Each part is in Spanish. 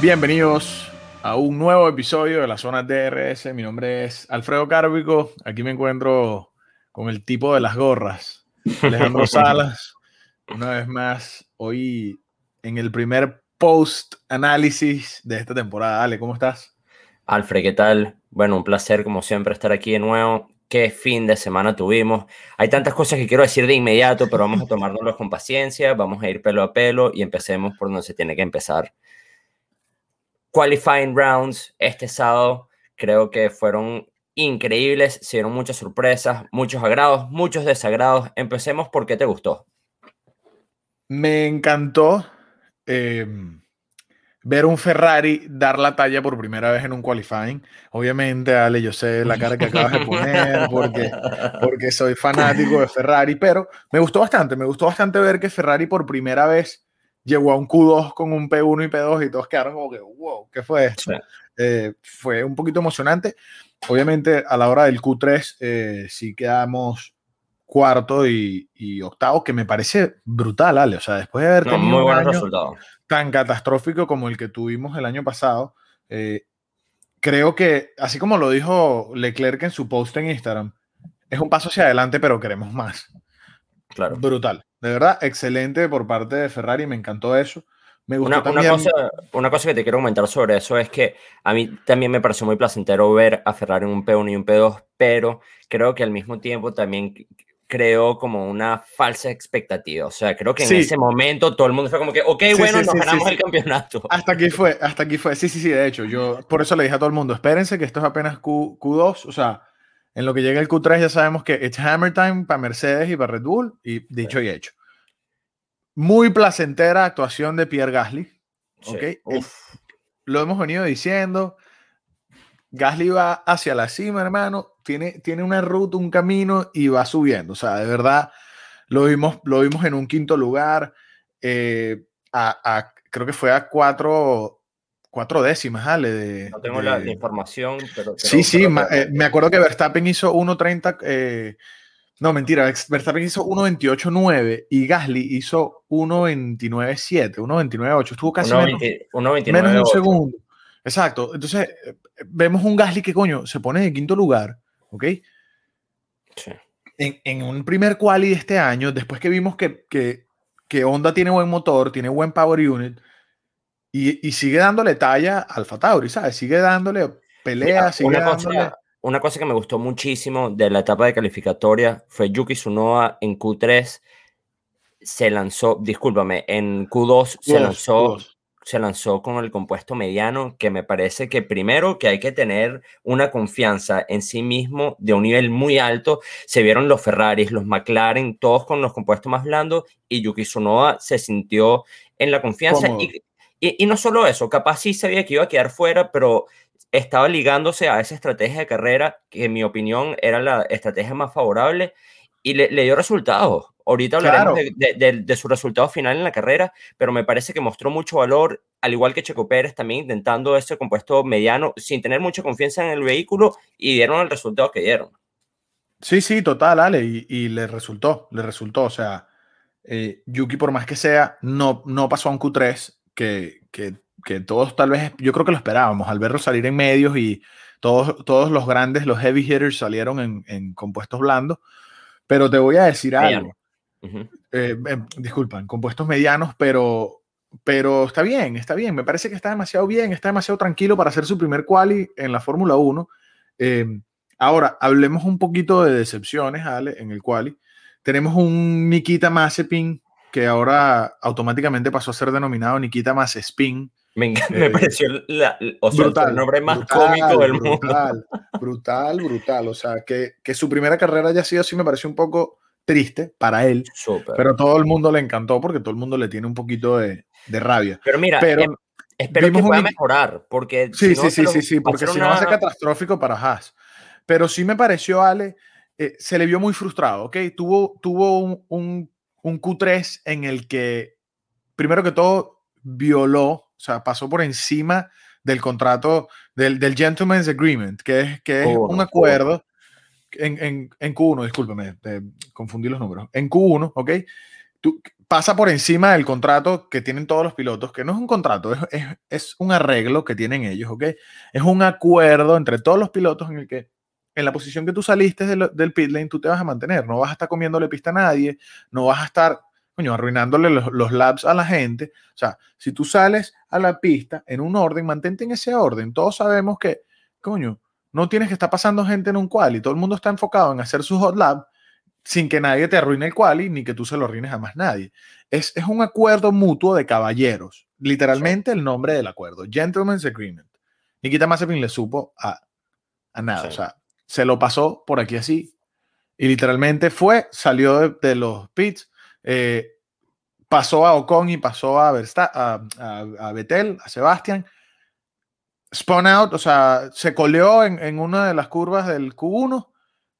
Bienvenidos a un nuevo episodio de la zona DRS. Mi nombre es Alfredo Cárbico. Aquí me encuentro con el tipo de las gorras, Alejandro Salas. Una vez más, hoy en el primer post análisis de esta temporada. Ale, ¿cómo estás? Alfred, ¿qué tal? Bueno, un placer como siempre estar aquí de nuevo. Qué fin de semana tuvimos. Hay tantas cosas que quiero decir de inmediato, pero vamos a tomárnoslo con paciencia, vamos a ir pelo a pelo y empecemos por donde se tiene que empezar. Qualifying rounds este sábado creo que fueron increíbles, se dieron muchas sorpresas, muchos agrados, muchos desagrados. Empecemos por qué te gustó. Me encantó eh, ver un Ferrari dar la talla por primera vez en un qualifying. Obviamente, Ale, yo sé la cara que acabas de poner porque, porque soy fanático de Ferrari, pero me gustó bastante, me gustó bastante ver que Ferrari por primera vez llegó a un Q2 con un P1 y P2 y todos quedaron como que, wow, ¿qué fue esto? Eh, fue un poquito emocionante. Obviamente, a la hora del Q3 eh, sí quedamos cuarto y, octavo, que me parece brutal, Ale. O sea, después de haber tenido un año tan catastrófico como el que tuvimos el año pasado, eh, creo que, así como lo dijo Leclerc en su post en Instagram, es un paso hacia adelante, pero queremos más. Claro. Brutal. De verdad, excelente por parte de Ferrari, me encantó eso. Me gustó una, también... cosa, una cosa que te quiero comentar sobre eso es que a mí también me pareció muy placentero ver a Ferrari en un P1 y un P2, pero creo que al mismo tiempo también creó como una falsa expectativa. O sea, creo que en ese momento todo el mundo fue como que, ok, bueno, nos ganamos el campeonato. Hasta aquí fue, hasta aquí fue. Sí, sí, sí, de hecho, yo por eso le dije a todo el mundo, espérense que esto es apenas Q, Q2, o sea, en lo que llega el Q3 ya sabemos que it's hammer time para Mercedes y para Red Bull, y dicho y hecho. Muy placentera actuación de Pierre Gasly. ¿ok? Lo hemos venido diciendo. Gasly va hacia la cima, hermano. Tiene, tiene una ruta, un camino y va subiendo. O sea, de verdad, lo vimos, lo vimos en un quinto lugar. Eh, a, creo que fue a cuatro, cuatro décimas, Ale. De, no tengo la, información, pero. sí, sí, eh, me acuerdo que Verstappen hizo 1.30. Eh, no, mentira, Verstappen hizo 1.28.9 y Gasly hizo 1.29.7, 1.29.8. Estuvo casi menos, menos de un segundo. Exacto. Entonces, eh, vemos un Gasly que, coño, se pone en quinto lugar, ¿ok? Sí. En, en, un primer quali de este año, después que vimos que, que, que Honda tiene buen motor, tiene buen power unit, y, y sigue dándole talla al Alfa Tauri, ¿sabes? Sigue dándole pelea, sigue dándole una cosa que me gustó muchísimo de la etapa de calificatoria fue Yuki Tsunoda en Q3 se lanzó, discúlpame, en Q2 se lanzó se lanzó con el compuesto mediano, que me parece que primero que hay que tener una confianza en sí mismo de un nivel muy alto. Se vieron los Ferraris, los McLaren, todos con los compuestos más blandos y Yuki Tsunoda se sintió en la confianza. Y, y, y, no solo eso, capaz sí sabía que iba a quedar fuera, pero estaba ligándose a esa estrategia de carrera que en mi opinión era la estrategia más favorable y le, dio resultados. Ahorita hablaremos de, su resultado final en la carrera, pero me parece que mostró mucho valor, al igual que Checo Pérez también intentando ese compuesto mediano sin tener mucha confianza en el vehículo y dieron el resultado que dieron. Sí, sí, total, Ale, y, le resultó, le resultó. O sea, eh, Yuki, por más que sea, no, no pasó a un Q3 que, que que todos tal vez, yo creo que lo esperábamos, al verlo salir en medios y todos, todos los grandes, los heavy hitters salieron en, en compuestos blandos, pero te voy a decir algo. Eh, eh, disculpa, en compuestos medianos, pero, pero está bien, está bien, me parece que está demasiado bien, está demasiado tranquilo para hacer su primer quali en la Fórmula 1. Eh, ahora, hablemos un poquito de decepciones, Ale, en el quali. Tenemos un Nikita Mazepin que ahora automáticamente pasó a ser denominado Nikita Mazepin me, me pareció el nombre más cómico del mundo. Brutal, brutal, O sea, que, que, su primera carrera haya sido así me pareció un poco triste para él. Pero todo el mundo le encantó porque todo el mundo le tiene un poquito de, de rabia. Pero mira, pero, em, espero que pueda mejorar. Porque sí, sí, sí, sí, sí, porque si no va a ser catastrófico para Haas. Pero sí me pareció, Ale, eh, se le vio muy frustrado, ¿ok? Tuvo, tuvo un, un, un Q3 en el que, primero que todo, violó o sea, pasó por encima del contrato, del, del Gentleman's Agreement, que es, que es un acuerdo en, en, en, Q1, discúlpeme, confundí los números. En Q1, ¿ok? Tú, pasa por encima del contrato que tienen todos los pilotos, que no es un contrato, es, es, un arreglo que tienen ellos, ¿ok? Es un acuerdo entre todos los pilotos en el que en la posición que tú saliste del, del pit lane tú te vas a mantener, no vas a estar comiéndole pista a nadie, no vas a estar, coño, arruinándole los, los laps a la gente. O sea, si tú sales a la pista en un orden, mantente en ese orden. Todos sabemos que, coño, no tienes que estar pasando gente en un quali, todo el mundo está enfocado en hacer su hot lap sin que nadie te arruine el quali ni que tú se lo arruines a más nadie. Es, es un acuerdo mutuo de caballeros, literalmente el nombre del acuerdo, Gentleman's Agreement. Nikita Mazepin le supo a, a nada, o sea, se lo pasó por aquí así. Y literalmente fue, salió de, los pits, eh, pasó a Ocon y pasó a, a, a, a Betel, a Sebastián, spun out, o sea, se coleó en, en una de las curvas del Q1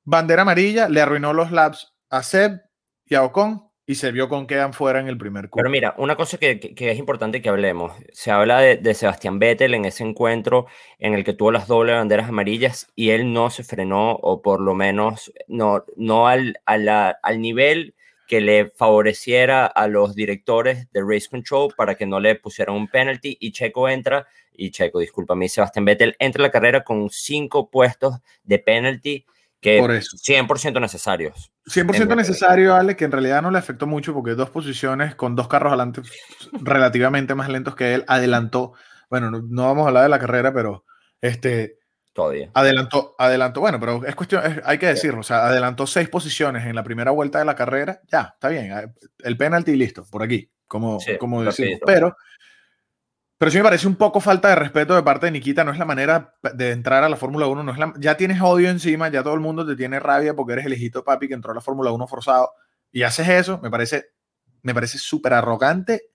bandera amarilla, le arruinó los laps a Seb y a Ocon y se vio con quedan fuera en el primer curso. Pero mira, una cosa que, que, es importante que hablemos, se habla de, de, Sebastián Vettel en ese encuentro en el que tuvo las dobles banderas amarillas y él no se frenó o por lo menos no, no al, al, al nivel que le favoreciera a los directores de Race Control para que no le pusieran un penalty y Checo entra, y Checo, disculpa mí, Sebastián Vettel entra a la carrera con cinco puestos de penalty que Por eso. 100% necesarios. 100% necesario, Ale, que en realidad no le afectó mucho porque dos posiciones con dos carros adelante relativamente más lentos que él adelantó. Bueno, no, vamos a hablar de la carrera, pero este. Todavía. Adelantó, adelantó. Bueno, pero es cuestión, hay que decirlo. O sea, adelantó seis posiciones en la primera vuelta de la carrera. Ya, está bien. El penalti listo, por aquí, como, como decimos. Pero pero sí me parece un poco falta de respeto de parte de Nikita. No es la manera de entrar a la Fórmula 1. No es la, ya tienes odio encima, ya todo el mundo te tiene rabia porque eres el hijito papi que entró a la Fórmula 1 forzado. Y haces eso, me parece me parece súper arrogante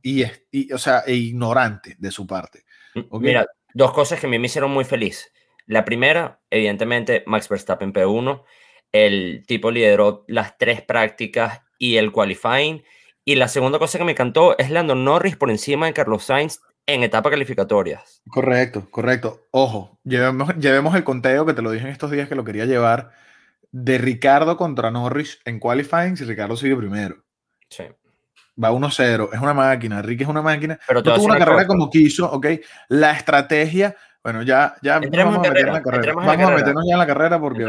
y, y, o sea, e ignorante de su parte. Mira, dos cosas que me hicieron muy feliz. La primera, evidentemente, Max Verstappen P1. El tipo lideró las tres prácticas y el qualifying y la segunda cosa que me encantó es Lando Norris por encima de Carlos Sainz en etapa calificatorias. Correcto, correcto. Ojo, llevemos, llevemos el conteo que te lo dije en estos días que lo quería llevar de Ricardo contra Norris en qualifying si Ricardo sigue primero. Sí. Va 1-0, es una máquina, Ricky es una máquina. Pero tuvo una carrera como quiso, ¿ok? La estrategia, bueno, ya, ya vamos a meter en la carrera. Vamos a meternos ya en la carrera porque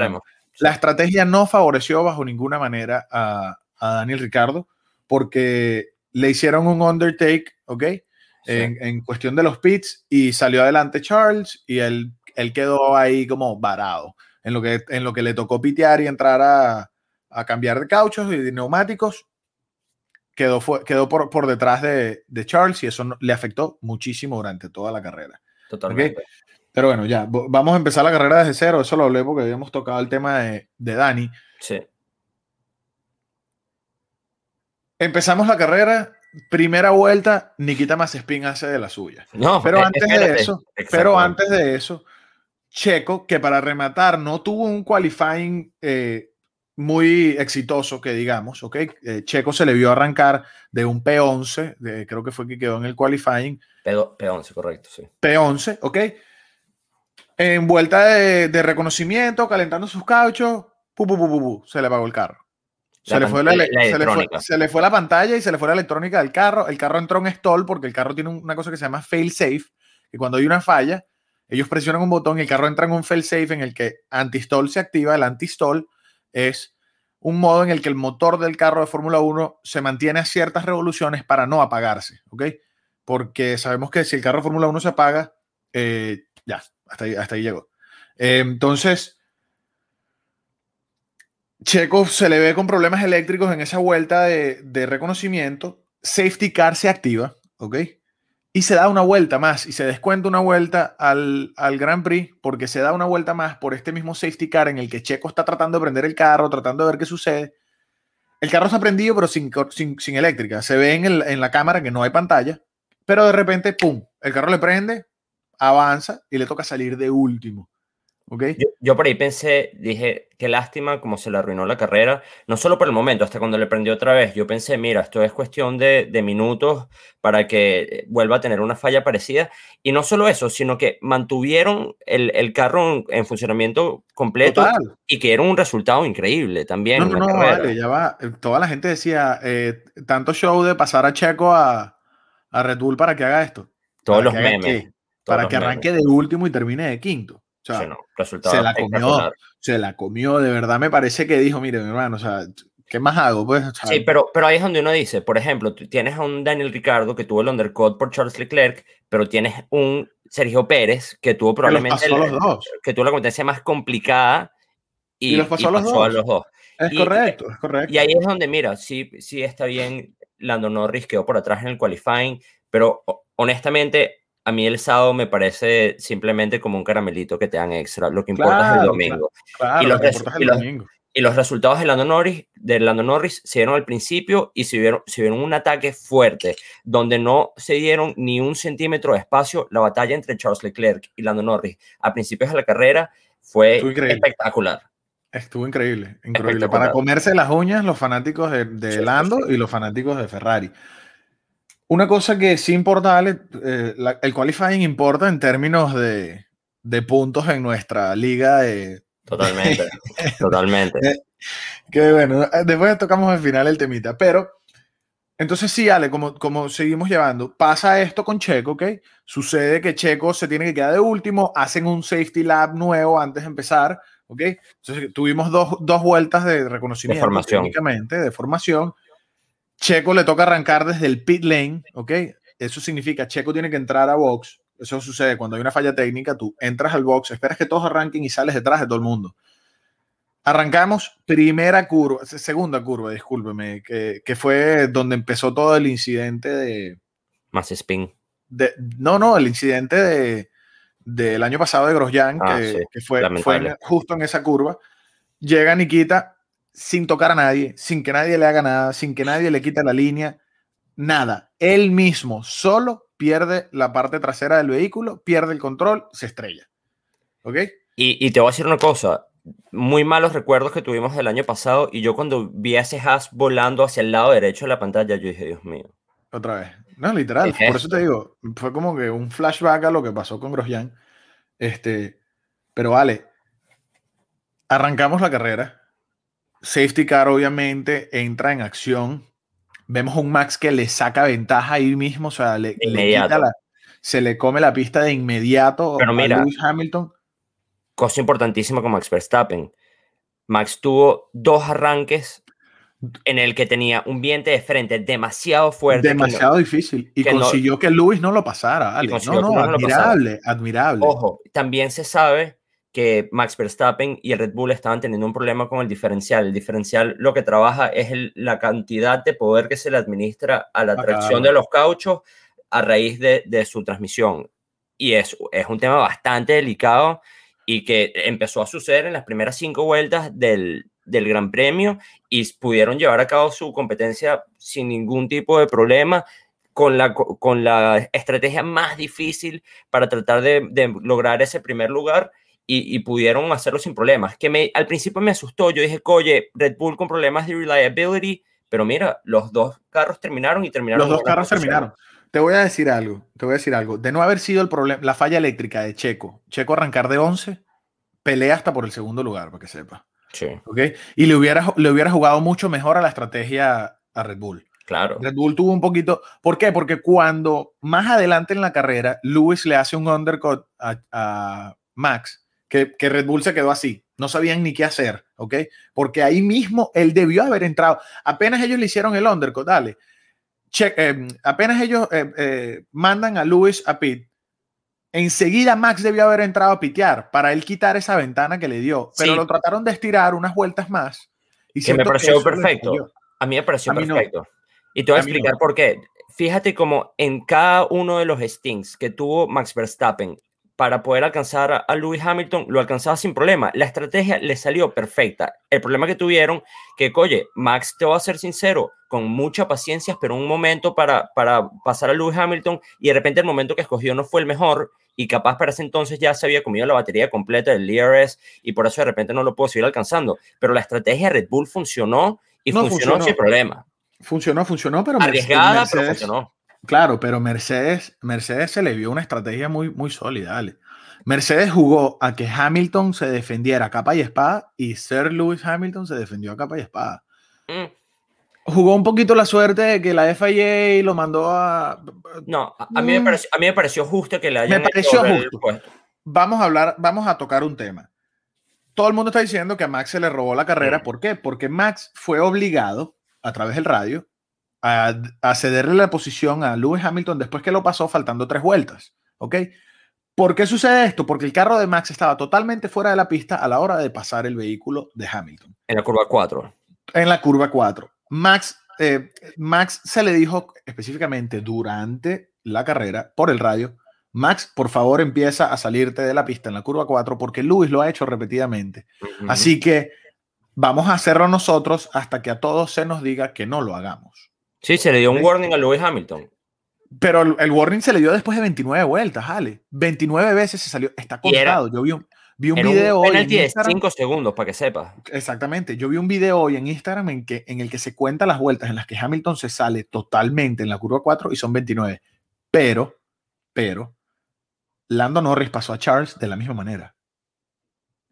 la estrategia no favoreció bajo ninguna manera a, a Daniel Ricardo porque le hicieron un undertake, ¿ok? En, cuestión de los pits y salió adelante Charles y él, él quedó ahí como varado. En lo que, en lo que le tocó pitear y entrar a, a cambiar de cauchos y de neumáticos, quedó, fue, quedó por, por detrás de, de, Charles y eso le afectó muchísimo durante toda la carrera. Totalmente. Pero bueno, ya, vamos a empezar la carrera desde cero. Eso lo hablé porque habíamos tocado el tema de, de Dani. Sí. Empezamos la carrera, primera vuelta, Nikita Mazepin hace de la suya. No, pero eh, antes de eso, pero antes de eso, Checo, que para rematar no tuvo un qualifying eh, muy exitoso, que digamos, ¿ok? Eh, Checo se le vio arrancar de un P11, creo que fue que quedó en el qualifying. P, 11 correcto, sí. P11, ¿ok? En vuelta de, de reconocimiento, calentando sus cauchos, pu, pu, pu, se le apagó el carro. Se le, fue la, se, le fue, la pantalla y se le fue la electrónica del carro. El carro entró en stall porque el carro tiene una cosa que se llama fail safe, que cuando hay una falla, ellos presionan un botón y el carro entra en un fail safe en el que anti-stall se activa. El anti-stall es un modo en el que el motor del carro de Fórmula 1 se mantiene a ciertas revoluciones para no apagarse, ¿ok? Porque sabemos que si el carro de Fórmula 1 se apaga, eh, ya, hasta ahí, hasta ahí llegó. Eh, entonces, Checo se le ve con problemas eléctricos en esa vuelta de, reconocimiento. Safety car se activa, ¿ok? Y se da una vuelta más y se descuenta una vuelta al, al Grand Prix porque se da una vuelta más por este mismo safety car en el que Checo está tratando de prender el carro, tratando de ver qué sucede. El carro está prendido, pero sin, sin, eléctrica. Se ve en, en la cámara que no hay pantalla, pero de repente, ¡pum! El carro le prende, avanza y le toca salir de último. Yo, por ahí pensé, dije, qué lástima cómo se le arruinó la carrera, no solo por el momento, hasta cuando le prendió otra vez. Yo pensé, mira, esto es cuestión de, minutos para que vuelva a tener una falla parecida. Y no solo eso, sino que mantuvieron el, carro en, funcionamiento completo y que era un resultado increíble también. No, no, no, vale, ya va. Toda la gente decía, eh, tanto show de pasar a Checo a, a Red Bull para que haga esto. Todos los memes. para que arranque de último y termine de quinto se la comió, se la comió, de verdad me parece que dijo, mire, mi hermano, o sea, ¿qué más hago? Pues, sí, pero, pero ahí es donde uno dice, por ejemplo, tienes a un Daniel Ricardo que tuvo el undercut por Charles Leclerc, pero tienes un Sergio Pérez que tuvo probablemente que tuvo la competencia más complicada y, los pasó, a, los dos. Es correcto, es correcto. Y ahí es donde, mira, sí, sí está bien, Lando Norris quedó por atrás en el qualifying, pero honestamente a mí el sábado me parece simplemente como un caramelito que te dan extra. Lo que importa es el domingo. y, los y, los, resultados de Lando Norris, de Lando Norris se dieron al principio y se vieron, se vieron un ataque fuerte, donde no se dieron ni un centímetro de espacio. La batalla entre Charles Leclerc y Lando Norris a principios de la carrera fue espectacular. Estuvo increíble, increíble. Para comerse las uñas los fanáticos de, Lando y los fanáticos de Ferrari. Una cosa que sí importa, eh, el qualifying importa en términos de, puntos en nuestra liga. De, totalmente, totalmente. Que bueno, después tocamos al final el temita, pero entonces sí, Ale, como, como seguimos llevando, pasa esto con Checo, ¿ok? Sucede que Checo se tiene que quedar de último, hacen un safety lab nuevo antes de empezar, ¿ok? Entonces tuvimos dos, dos vueltas de reconocimiento, de formación. de formación Checo le toca arrancar desde el pit lane, ¿ok? Eso significa Checo tiene que entrar a box. Eso sucede cuando hay una falla técnica, tú entras al box, esperas que todos arranquen y sales detrás de todo el mundo. Arrancamos primera curva, segunda curva, discúlpeme, que, que fue donde empezó todo el incidente de... Más spin. De, no, no, el incidente de, del año pasado de Grosjean, ah, que, que, fue, fue justo en esa curva. Llega Nikita, sin tocar a nadie, sin que nadie le haga nada, sin que nadie le quite la línea, nada. Él mismo solo pierde la parte trasera del vehículo, pierde el control, se estrella. ¿Ok? Y, te voy a decir una cosa, muy malos recuerdos que tuvimos el año pasado y yo cuando vi a ese Haas volando hacia el lado derecho de la pantalla, yo dije, Dios mío. Otra vez. No, literal. Por eso te digo, fue como que un flashback a lo que pasó con Grosjean. Este, pero vale, arrancamos la carrera Safety car obviamente entra en acción. Vemos un Max que le saca ventaja ahí mismo, o sea, le, se le come la pista de inmediato Pero mira, Lewis Hamilton. Cosa importantísima con Max Verstappen. Max tuvo dos arranques en el que tenía un viento de frente demasiado fuerte. Demasiado difícil. Y consiguió que Lewis no lo pasara. No, no, admirable, admirable. Ojo, también se sabe que Max Verstappen y el Red Bull estaban teniendo un problema con el diferencial. El diferencial lo que trabaja es la cantidad de poder que se le administra a la tracción de los cauchos a raíz de, su transmisión. Y es, es un tema bastante delicado y que empezó a suceder en las primeras cinco vueltas del, del Gran Premio y pudieron llevar a cabo su competencia sin ningún tipo de problema. Con la, con la estrategia más difícil para tratar de, de lograr ese primer lugar y, pudieron hacerlo sin problemas. Que me, al principio me asustó, yo dije, oye, Red Bull con problemas de reliability, pero mira, los dos carros terminaron y terminaron. Los dos carros terminaron. Te voy a decir algo, te voy a decir algo. De no haber sido el problema, la falla eléctrica de Checo, Checo arrancar de 11, pelea hasta por el segundo lugar, para que sepa. Sí. ¿Okay? Y le hubiera, le hubiera jugado mucho mejor a la estrategia a Red Bull. Claro. Red Bull tuvo un poquito. ¿Por qué? Porque cuando más adelante en la carrera, Lewis le hace un undercut a Max, que, Red Bull se quedó así. No sabían ni qué hacer, ¿ok? Porque ahí mismo él debió haber entrado. Apenas ellos le hicieron el undercut, dale. Eh, apenas ellos eh, eh, mandan a Lewis a pit, enseguida Max debió haber entrado a pitear para él quitar esa ventana que le dio. Pero lo trataron de estirar unas vueltas más. Y que me pareció perfecto. A mí me pareció perfecto. Y te voy a, explicar por qué. Fíjate cómo en cada uno de los stings que tuvo Max Verstappen para poder alcanzar a Lewis Hamilton, lo alcanzaba sin problema. La estrategia le salió perfecta. El problema que tuvieron, que, oye, Max, te voy a ser sincero, con mucha paciencia, pero un momento para, para pasar a Lewis Hamilton y de repente el momento que escogió no fue el mejor y capaz para ese entonces ya se había comido la batería completa del DRS y por eso de repente no lo puedo seguir alcanzando. Pero la estrategia de Red Bull funcionó y funcionó, sin problema. Funcionó, funcionó, pero arriesgada, pero funcionó. Claro, pero Mercedes, Mercedes se le vio una estrategia muy, muy sólida. Mercedes jugó a que Hamilton se defendiera a capa y espada y Sir Lewis Hamilton se defendió a capa y espada. Mm. Jugó un poquito la suerte de que la FIA lo mandó a. No, a, mí, me mm. pareció, a mí me pareció justo que la hayan Me pareció justo. Vamos a hablar, vamos a tocar un tema. Todo el mundo está diciendo que a Max se le robó la carrera. Mm. ¿Por qué? Porque Max fue obligado a través del radio a, cederle la posición a Lewis Hamilton después que lo pasó faltando tres vueltas. ¿Ok? ¿Por qué sucede esto? Porque el carro de Max estaba totalmente fuera de la pista a la hora de pasar el vehículo de Hamilton. En la curva 4. En la curva 4. Max, eh, Max se le dijo específicamente durante la carrera por el radio, Max, por favor empieza a salirte de la pista en la curva 4 porque Lewis lo ha hecho repetidamente. Así que vamos a hacerlo nosotros hasta que a todos se nos diga que no lo hagamos. Sí, se le dio un warning a Lewis Hamilton. Pero el, warning se le dio después de 29 vueltas, Ale. 29 veces se salió. Está contado. Yo vi un, vi un video hoy. En de 5 segundos, para que sepa. Exactamente. Yo vi un video hoy en Instagram en, que, en el que se cuenta las vueltas en las que Hamilton se sale totalmente en la curva 4 y son 29. Pero, pero, Lando Norris pasó a Charles de la misma manera.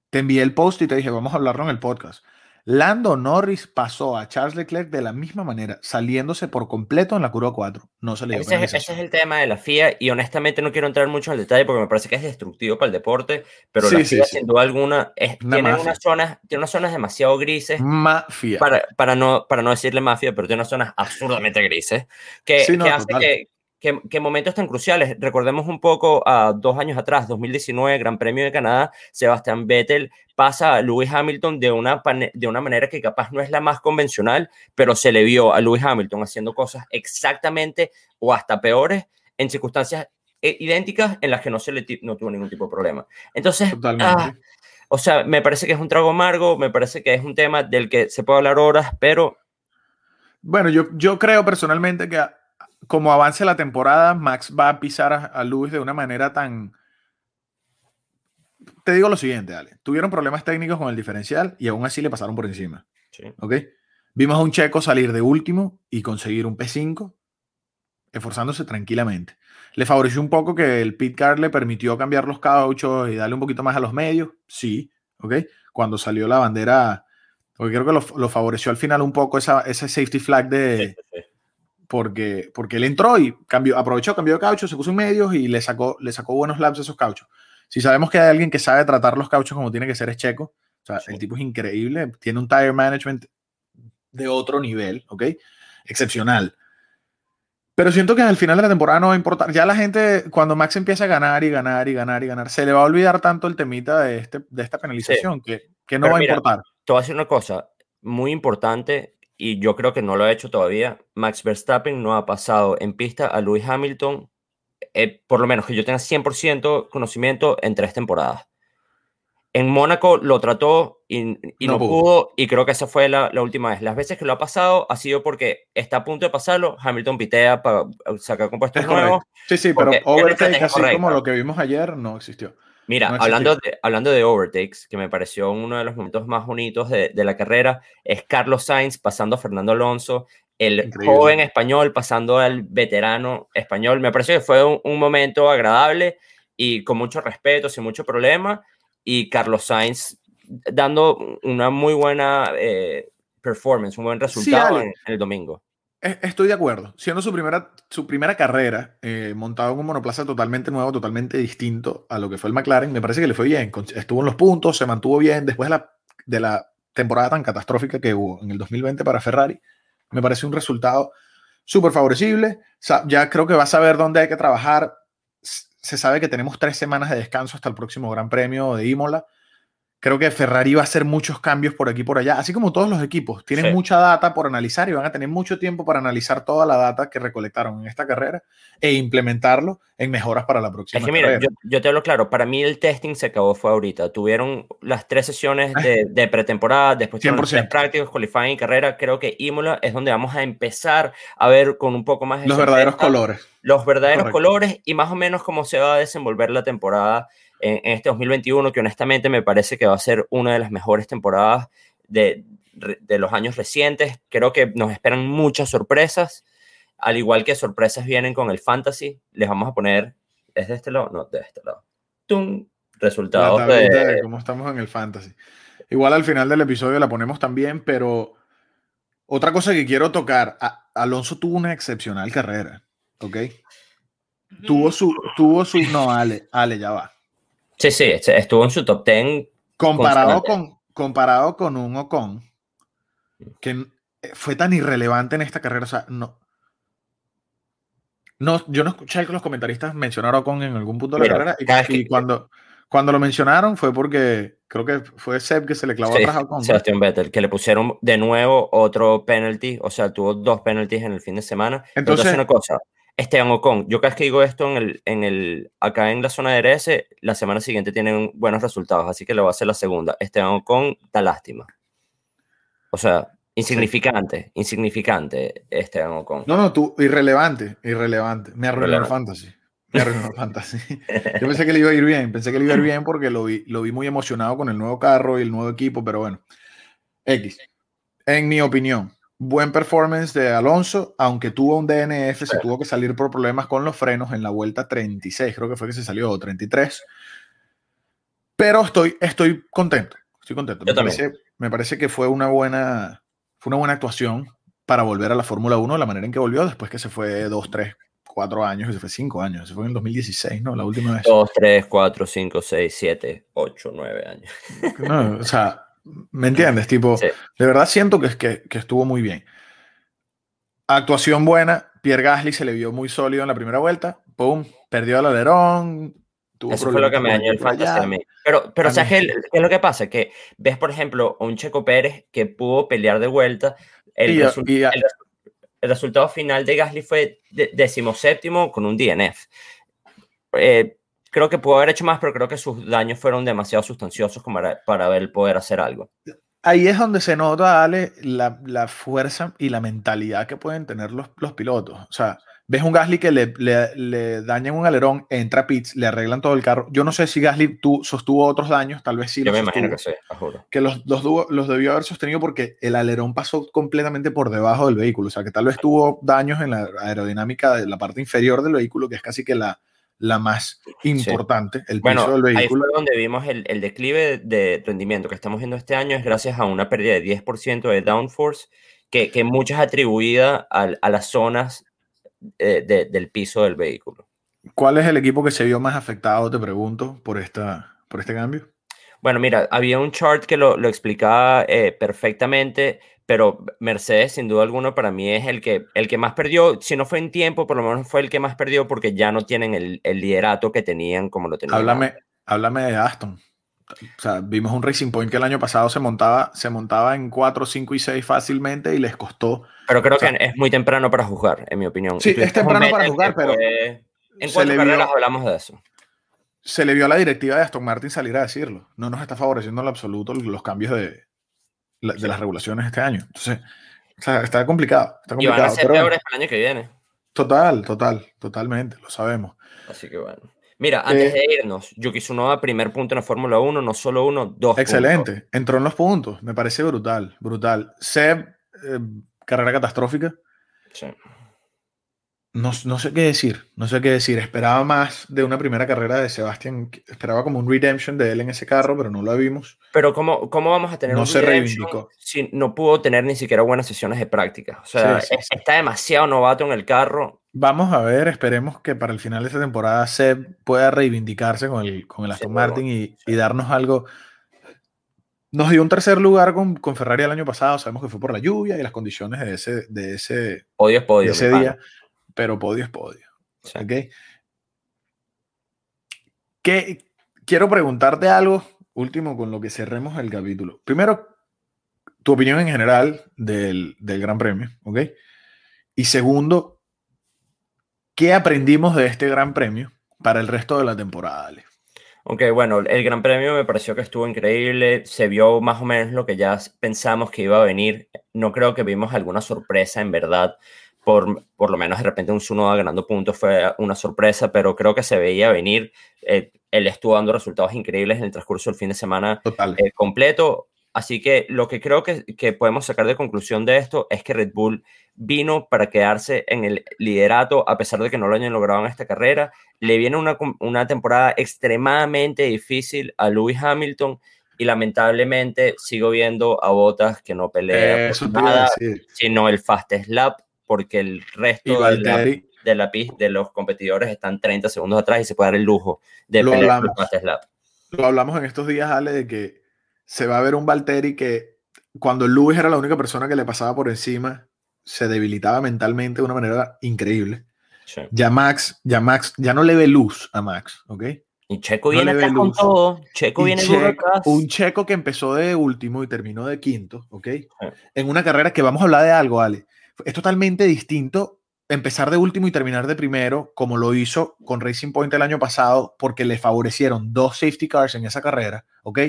Te envié el post y te dije, vamos a hablarlo en el podcast. Lando Norris pasó a Charles Leclerc de la misma manera, saliéndose por completo en la curva 4. No se le dio ese, es, el tema de la FIA y honestamente no quiero entrar mucho en el detalle porque me parece que es destructivo para el deporte, pero la FIA sin duda alguna tiene, unas zonas, tiene unas zonas demasiado grises. Mafia. Para, para, no, para no decirle mafia, pero tiene unas zonas absurdamente grises que, que hace que, que, momentos tan cruciales. Recordemos un poco a dos años atrás, 2019, Gran Premio de Canadá, Sebastián Vettel pasa a Lewis Hamilton de una, de una manera que capaz no es la más convencional, pero se le vio a Lewis Hamilton haciendo cosas exactamente o hasta peores en circunstancias eh, idénticas en las que no se le no tuvo ningún tipo de problema. Entonces, ah, o sea, me parece que es un trago amargo, me parece que es un tema del que se puede hablar horas, pero... Bueno, yo, yo creo personalmente que como avance la temporada, Max va a pisar a, a Lewis de una manera tan... Te digo lo siguiente, Ale. Tuvieron problemas técnicos con el diferencial y aún así le pasaron por encima. ¿Ok? Vimos a un checo salir de último y conseguir un P5, esforzándose tranquilamente. Le favoreció un poco que el pit car le permitió cambiar los cauchos y darle un poquito más a los medios. Sí, ¿ok? Cuando salió la bandera, porque creo que lo, favoreció al final un poco esa, ese safety flag de, porque, porque él entró y cambió, aprovechó, cambió de caucho, se puso en medios y le sacó, le sacó buenos laps a esos cauchos. Si sabemos que hay alguien que sabe tratar los cauchos como tiene que ser, es Checo. O sea, el tipo es increíble, tiene un tire management de otro nivel, ¿ok? Excepcional. Pero siento que al final de la temporada no va a importar. Ya la gente, cuando Max empieza a ganar y ganar y ganar y ganar, se le va a olvidar tanto el temita de, este, de esta penalización que, que, no va a importar. Te voy a decir una cosa muy importante y yo creo que no lo ha hecho todavía. Max Verstappen no ha pasado en pista a Lewis Hamilton, eh, por lo menos que yo tenga 100% conocimiento en tres temporadas. En Mónaco lo trató y, no, pudo. y creo que esa fue la, última vez. Las veces que lo ha pasado ha sido porque está a punto de pasarlo, Hamilton pitea para sacar compuestos nuevos. Sí, sí, pero overtake, así como lo que vimos ayer, no existió. Mira, hablando, de, hablando de overtakes, que me pareció uno de los momentos más bonitos de, de la carrera, es Carlos Sainz pasando a Fernando Alonso, el joven español pasando al veterano español. Me pareció que fue un, momento agradable y con mucho respeto, sin mucho problema. Y Carlos Sainz dando una muy buena eh, performance, un buen resultado en el domingo. Estoy de acuerdo. Siendo su primera, su primera carrera, eh, montado en un monoplaza totalmente nuevo, totalmente distinto a lo que fue el McLaren, me parece que le fue bien. Estuvo en los puntos, se mantuvo bien después de la, de la temporada tan catastrófica que hubo en el 2020 para Ferrari. Me parece un resultado súper favorecible. Ya creo que va a saber dónde hay que trabajar. Se sabe que tenemos tres semanas de descanso hasta el próximo Gran Premio de Imola. Creo que Ferrari va a hacer muchos cambios por aquí y por allá, así como todos los equipos. Tienen mucha data por analizar y van a tener mucho tiempo para analizar toda la data que recolectaron en esta carrera e implementarlo en mejoras para la próxima. Es que mira, yo, te hablo claro, para mí el testing se acabó fue ahorita. Tuvieron las tres sesiones de, pretemporada, después tres prácticos, qualifying y carrera. Creo que Imola es donde vamos a empezar a ver con un poco más de Los verdaderos colores. Los verdaderos colores y más o menos cómo se va a desenvolver la temporada en, este 2021, que honestamente me parece que va a ser una de las mejores temporadas de, de los años recientes. Creo que nos esperan muchas sorpresas, al igual que sorpresas vienen con el fantasy. Les vamos a poner, ¿es de este lado? No, de este lado. ¡Tum! Resultados de... de cómo estamos en el fantasy. Igual al final del episodio la ponemos también, pero otra cosa que quiero tocar, Alonso tuvo una excepcional carrera, ¿ok? Tuvo su, tuvo su, no, Ale, Ale, ya va. Sí, sí, estuvo en su top 10. Comparado con, comparado con un Ocon, que fue tan irrelevante en esta carrera, o sea, no. No, yo no escuché que los comentaristas mencionaron a Ocon en algún punto de la carrera y, cuando, cuando lo mencionaron fue porque creo que fue Seb que se le clavó atrás a Ocon. Sebastián Vettel, que le pusieron de nuevo otro penalty, o sea, tuvo dos penalties en el fin de semana. Entonces, una cosa, Esteban Ocon, yo cada vez que digo esto en el, en el, acá en la zona de RS, la semana siguiente tienen buenos resultados, así que le voy a hacer la segunda. Esteban Ocon da lástima. O sea, insignificante, insignificante Esteban Ocon. No, no, tú, irrelevante, irrelevante. Me arruinó el fantasy. Me arruinó el fantasy. Yo pensé que le iba a ir bien, pensé que le iba a ir bien porque lo vi, lo vi muy emocionado con el nuevo carro y el nuevo equipo, pero bueno. X. En mi opinión, buen performance de Alonso, aunque tuvo un DNF, se tuvo que salir por problemas con los frenos en la vuelta 36, creo que fue que se salió, 33. Pero estoy, estoy contento, estoy contento. Me parece, me parece, que fue una buena, fue una buena actuación para volver a la Fórmula 1, la manera en que volvió después que se fue 2, 3, 4 años, y se fue 5 años, se fue en el 2016, ¿no? La última vez. 2, 3, 4, 5, 6, 7, 8, 9 años. No, o sea, ¿Me entiendes? Tipo, de verdad siento que, que, que estuvo muy bien. Actuación buena. Pierre Gasly se le vio muy sólido en la primera vuelta. ¡Pum! Perdió el alerón. Eso fue lo que me dañó el fantasy a mí. Pero, pero ¿sabes qué, es lo que pasa? Que ves, por ejemplo, a un Checo Pérez que pudo pelear de vuelta. El, el, resultado final de Gasly fue decimoséptimo con un DNF. Eh, creo que pudo haber hecho más, pero creo que sus daños fueron demasiado sustanciosos como para, para poder hacer algo. Ahí es donde se nota, Ale, la, la fuerza y la mentalidad que pueden tener los, los pilotos. O sea, ves un Gasly que le, le, le, dañan un alerón, entra a pits, le arreglan todo el carro. Yo no sé si Gasly tú, sostuvo otros daños, tal vez sí. Yo me imagino que sí, juro. Que los, los, los, debió haber sostenido porque el alerón pasó completamente por debajo del vehículo. O sea, que tal vez tuvo daños en la aerodinámica de la parte inferior del vehículo, que es casi que la, la más importante, el piso del vehículo. Ahí fue donde vimos el, el, declive de rendimiento que estamos viendo este año, es gracias a una pérdida de 10% de downforce, que, que muchas atribuida a, a las zonas eh, de, del piso del vehículo. ¿Cuál es el equipo que se vio más afectado, te pregunto, por, esta, por este cambio? Bueno, mira, había un chart que lo, lo explicaba eh, perfectamente pero Mercedes, sin duda alguna, para mí es el que, el que más perdió. Si no fue en tiempo, por lo menos fue el que más perdió porque ya no tienen el, el liderato que tenían como lo tenían. Háblame, háblame de Aston. O sea, vimos un Racing Point que el año pasado se montaba, se montaba en 4, 5 y 6 fácilmente y les costó. Pero creo que es muy temprano para jugar, en mi opinión. Sí, es temprano para jugar, pero. en cuatro carreras hablamos de eso. Se le vio a la directiva de Aston Martin salir a decirlo. No nos está favoreciendo en lo absoluto los cambios de, de las regulaciones este año. Entonces, está complicado. Está complicado y van a ser peores el año que viene. Total, total, totalmente, lo sabemos. Así que bueno. Mira, antes de irnos, Yuki Tsunoda, primer punto en la Fórmula 1, no solo uno, dos Excelente, entró en los puntos, me parece brutal, brutal. Seb, eh, carrera catastrófica. Sí. No, no, sé qué decir, no sé qué decir. Esperaba más de una primera carrera de Sebastián. Esperaba como un redemption de él en ese carro, pero no lo vimos. Pero ¿cómo, cómo vamos a tener no un se reivindicó. si no pudo tener ni siquiera buenas sesiones de práctica? O sea, está demasiado novato en el carro. Vamos a ver, esperemos que para el final de esta temporada se pueda reivindicarse con el, con el Aston Martin y, y, darnos algo. Nos dio un tercer lugar con, con, Ferrari el año pasado, sabemos que fue por la lluvia y las condiciones de ese, de ese, podio podio, de ese día pero podio es podio. ¿Ok? ¿Qué, quiero preguntarte algo último con lo que cerremos el capítulo. Primero, tu opinión en general del, del Gran Premio, ¿ok? Y segundo, ¿qué aprendimos de este Gran Premio para el resto de la temporada, Ale? Ok, bueno, el Gran Premio me pareció que estuvo increíble, se vio más o menos lo que ya pensamos que iba a venir, no creo que vimos alguna sorpresa en verdad, por, por lo menos de repente un Sunoda ganando puntos fue una sorpresa, pero creo que se veía venir, eh, él estuvo dando resultados increíbles en el transcurso del fin de semana eh, completo, así que lo que creo que, que podemos sacar de conclusión de esto es que Red Bull vino para quedarse en el liderato a pesar de que no lo hayan logrado en esta carrera. Le viene una, una temporada extremadamente difícil a Lewis Hamilton y lamentablemente sigo viendo a Bottas que no pelea por nada, sino el fast lap, porque el resto de la, de la pista de los competidores están 30 segundos atrás y se puede dar el lujo de lo pelear lap. Lo hablamos en estos días, Ale, de que se va a ver un Valtteri que cuando Lewis era la única persona que le pasaba por encima, se debilitaba mentalmente de una manera increíble. Ya Max, ya Max, ya no le ve luz a Max, ¿ok? Y Checo viene acá con todo. Checo viene Un Checo que empezó de último y terminó de quinto, ¿ok? En una carrera que vamos a hablar de algo, Ale. Es totalmente distinto empezar de último y terminar de primero, como lo hizo con Racing Point el año pasado, porque le favorecieron dos safety cars en esa carrera, ¿ok?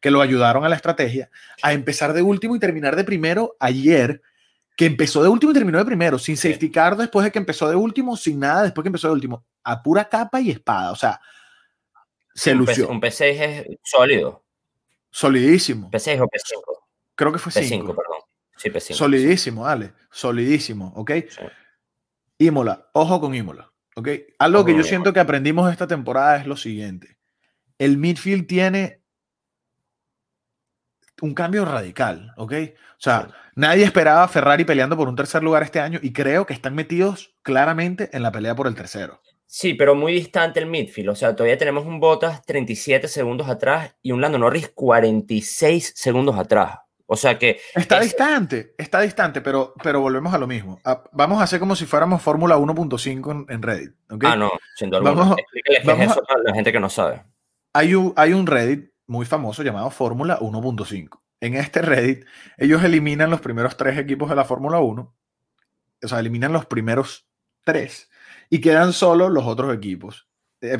Que lo ayudaron a la estrategia, a empezar de último y terminar de primero ayer, que empezó de último y terminó de primero, sin safety car después de que empezó de último, sin nada después que empezó de último, a pura capa y espada. O sea, se un lució. un P6 es sólido. Solidísimo. P6 o P5. Creo que fue 5. P5, perdón. Sí, P5. Solidísimo. Solidísimo, ¿ok? Imola, ojo con Imola, ¿ok? Algo que yo siento que aprendimos esta temporada es lo siguiente. El midfield tiene un cambio radical, ¿ok? O sea, nadie esperaba a Ferrari peleando por un tercer lugar este año y creo que están metidos claramente en la pelea por el tercero. Sí, pero muy distante el midfield. O sea, todavía tenemos un Bottas 37 segundos atrás y un Lando Norris 46 segundos atrás. O sea que... Está distante, está distante, pero, pero volvemos a lo mismo. Ah, vamos a hacer como si fuéramos Fórmula 1.5 en, Reddit. ¿okay? Ah, no, sin duda Vamos, eso a la gente que no sabe. Hay un, hay un Reddit muy famoso llamado Fórmula 1.5. En este Reddit, ellos eliminan los primeros tres equipos de la Fórmula 1, o sea, eliminan los primeros tres y quedan solo los otros equipos. Eh,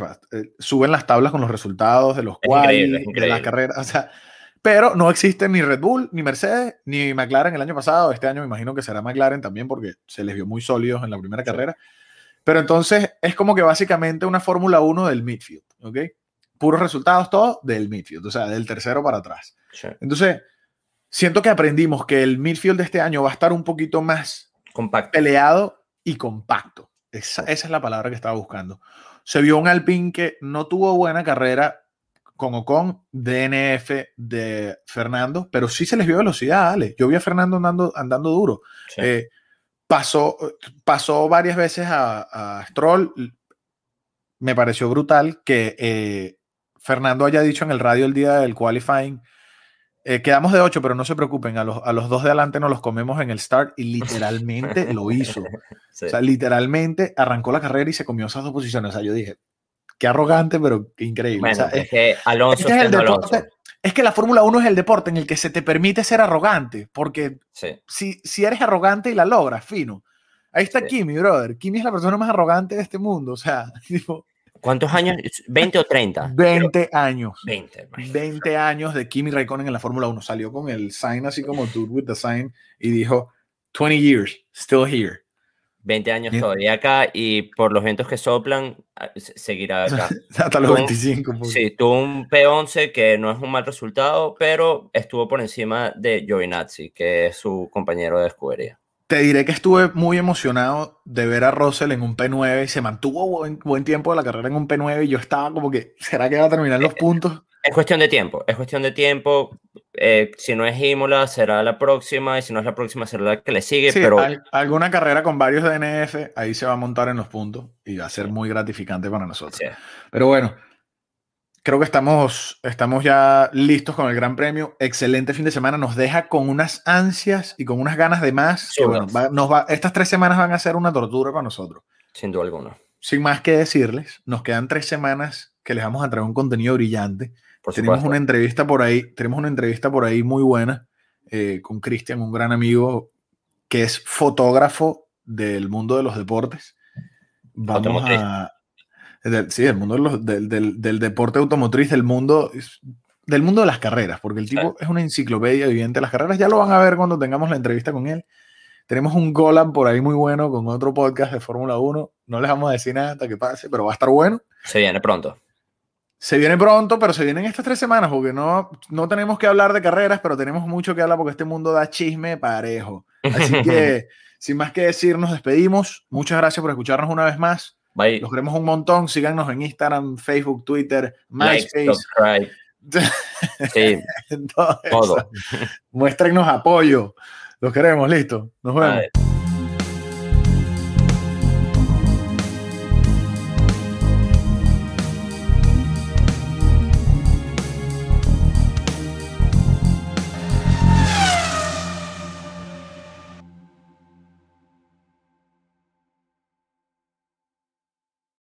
suben las tablas con los resultados de los cuales, de las carreras, o sea, pero no existen ni Red Bull, ni Mercedes, ni McLaren el año pasado. Este año me imagino que será McLaren también porque se les vio muy sólidos en la primera carrera. Pero entonces es como que básicamente una Fórmula 1 del midfield, ¿ok? puros resultados todos del midfield, o sea, del tercero para atrás. Entonces, siento que aprendimos que el midfield de este año va a estar un poquito más compacto. peleado y compacto. Esa, esa, es la palabra que estaba buscando. Se vio un Alpine que no tuvo buena carrera con Ocon, DNF de Fernando, pero sí se les vio velocidad, Ale. Yo vi a Fernando andando, andando duro. Eh, pasó, pasó varias veces a, a, Stroll. Me pareció brutal que eh, Fernando haya dicho en el radio el día del qualifying, eh, quedamos de 8, pero no se preocupen, a los, a los dos de adelante nos los comemos en el start y literalmente lo hizo. O sea, literalmente arrancó la carrera y se comió esas dos posiciones. O sea, yo dije, qué arrogante, pero qué increíble. es, que Alonso es, deporte, es que la Fórmula 1 es el deporte en el que se te permite ser arrogante, porque si, si eres arrogante y la logras, fino. Ahí está Kimi, brother. Kimi es la persona más arrogante de este mundo. O sea, tipo, ¿Cuántos años? ¿20 o 30? 20 años. 20. 20 años de Kimi Raikkonen en la Fórmula 1. Salió con el sign así como Dude with the sign y dijo 20 years, still here. 20 años todavía acá y por los vientos que soplan, ah, seguirá acá. Hasta los 25. sí, tuvo un P11 que no es un mal resultado, pero estuvo por encima de Giovinazzi, que es su compañero de escudería. Te diré que estuve muy emocionado de ver a Russell en un P9 y se mantuvo buen, buen tiempo de la carrera en un P9 y yo estaba como que, ¿será que va a terminar los puntos? Es cuestión de tiempo, es cuestión de tiempo. Eh, si no es Imola, será la próxima, y si no es la próxima, será la que le sigue. pero alguna carrera con varios DNF, ahí se va a montar en los puntos y va a ser muy gratificante para nosotros. Pero bueno, creo que estamos, estamos ya listos con el Gran Premio. Excelente fin de semana. Nos deja con unas ansias y con unas ganas de más. nos va, estas tres semanas van a ser una tortura para nosotros. Sin duda alguna. Sin más que decirles, nos quedan tres semanas que les vamos a traer un contenido brillante. Tenemos una entrevista por ahí, tenemos una entrevista por ahí muy buena eh, con Cristian, un gran amigo que es fotógrafo del mundo de los deportes. Vamos a. sí, el mundo del, del, deporte automotriz, del mundo, del mundo de las carreras, porque el tipo es una enciclopedia viviente de las carreras. Ya lo van a ver cuando tengamos la entrevista con él. Tenemos un Golan por ahí muy bueno con otro podcast de Fórmula 1. No les vamos a decir nada hasta que pase, pero va a estar bueno. Se viene pronto. Se viene pronto, pero se vienen estas tres semanas porque no, no tenemos que hablar de carreras, pero tenemos mucho que hablar porque este mundo da chisme parejo. Así que, sin más que decir, nos despedimos. Muchas gracias por escucharnos una vez más. Bye. Los queremos un montón. Síganos en Instagram, Facebook, Twitter, MySpace. sí, todo. Muéstrenos apoyo. Los queremos, listo. Nos vemos.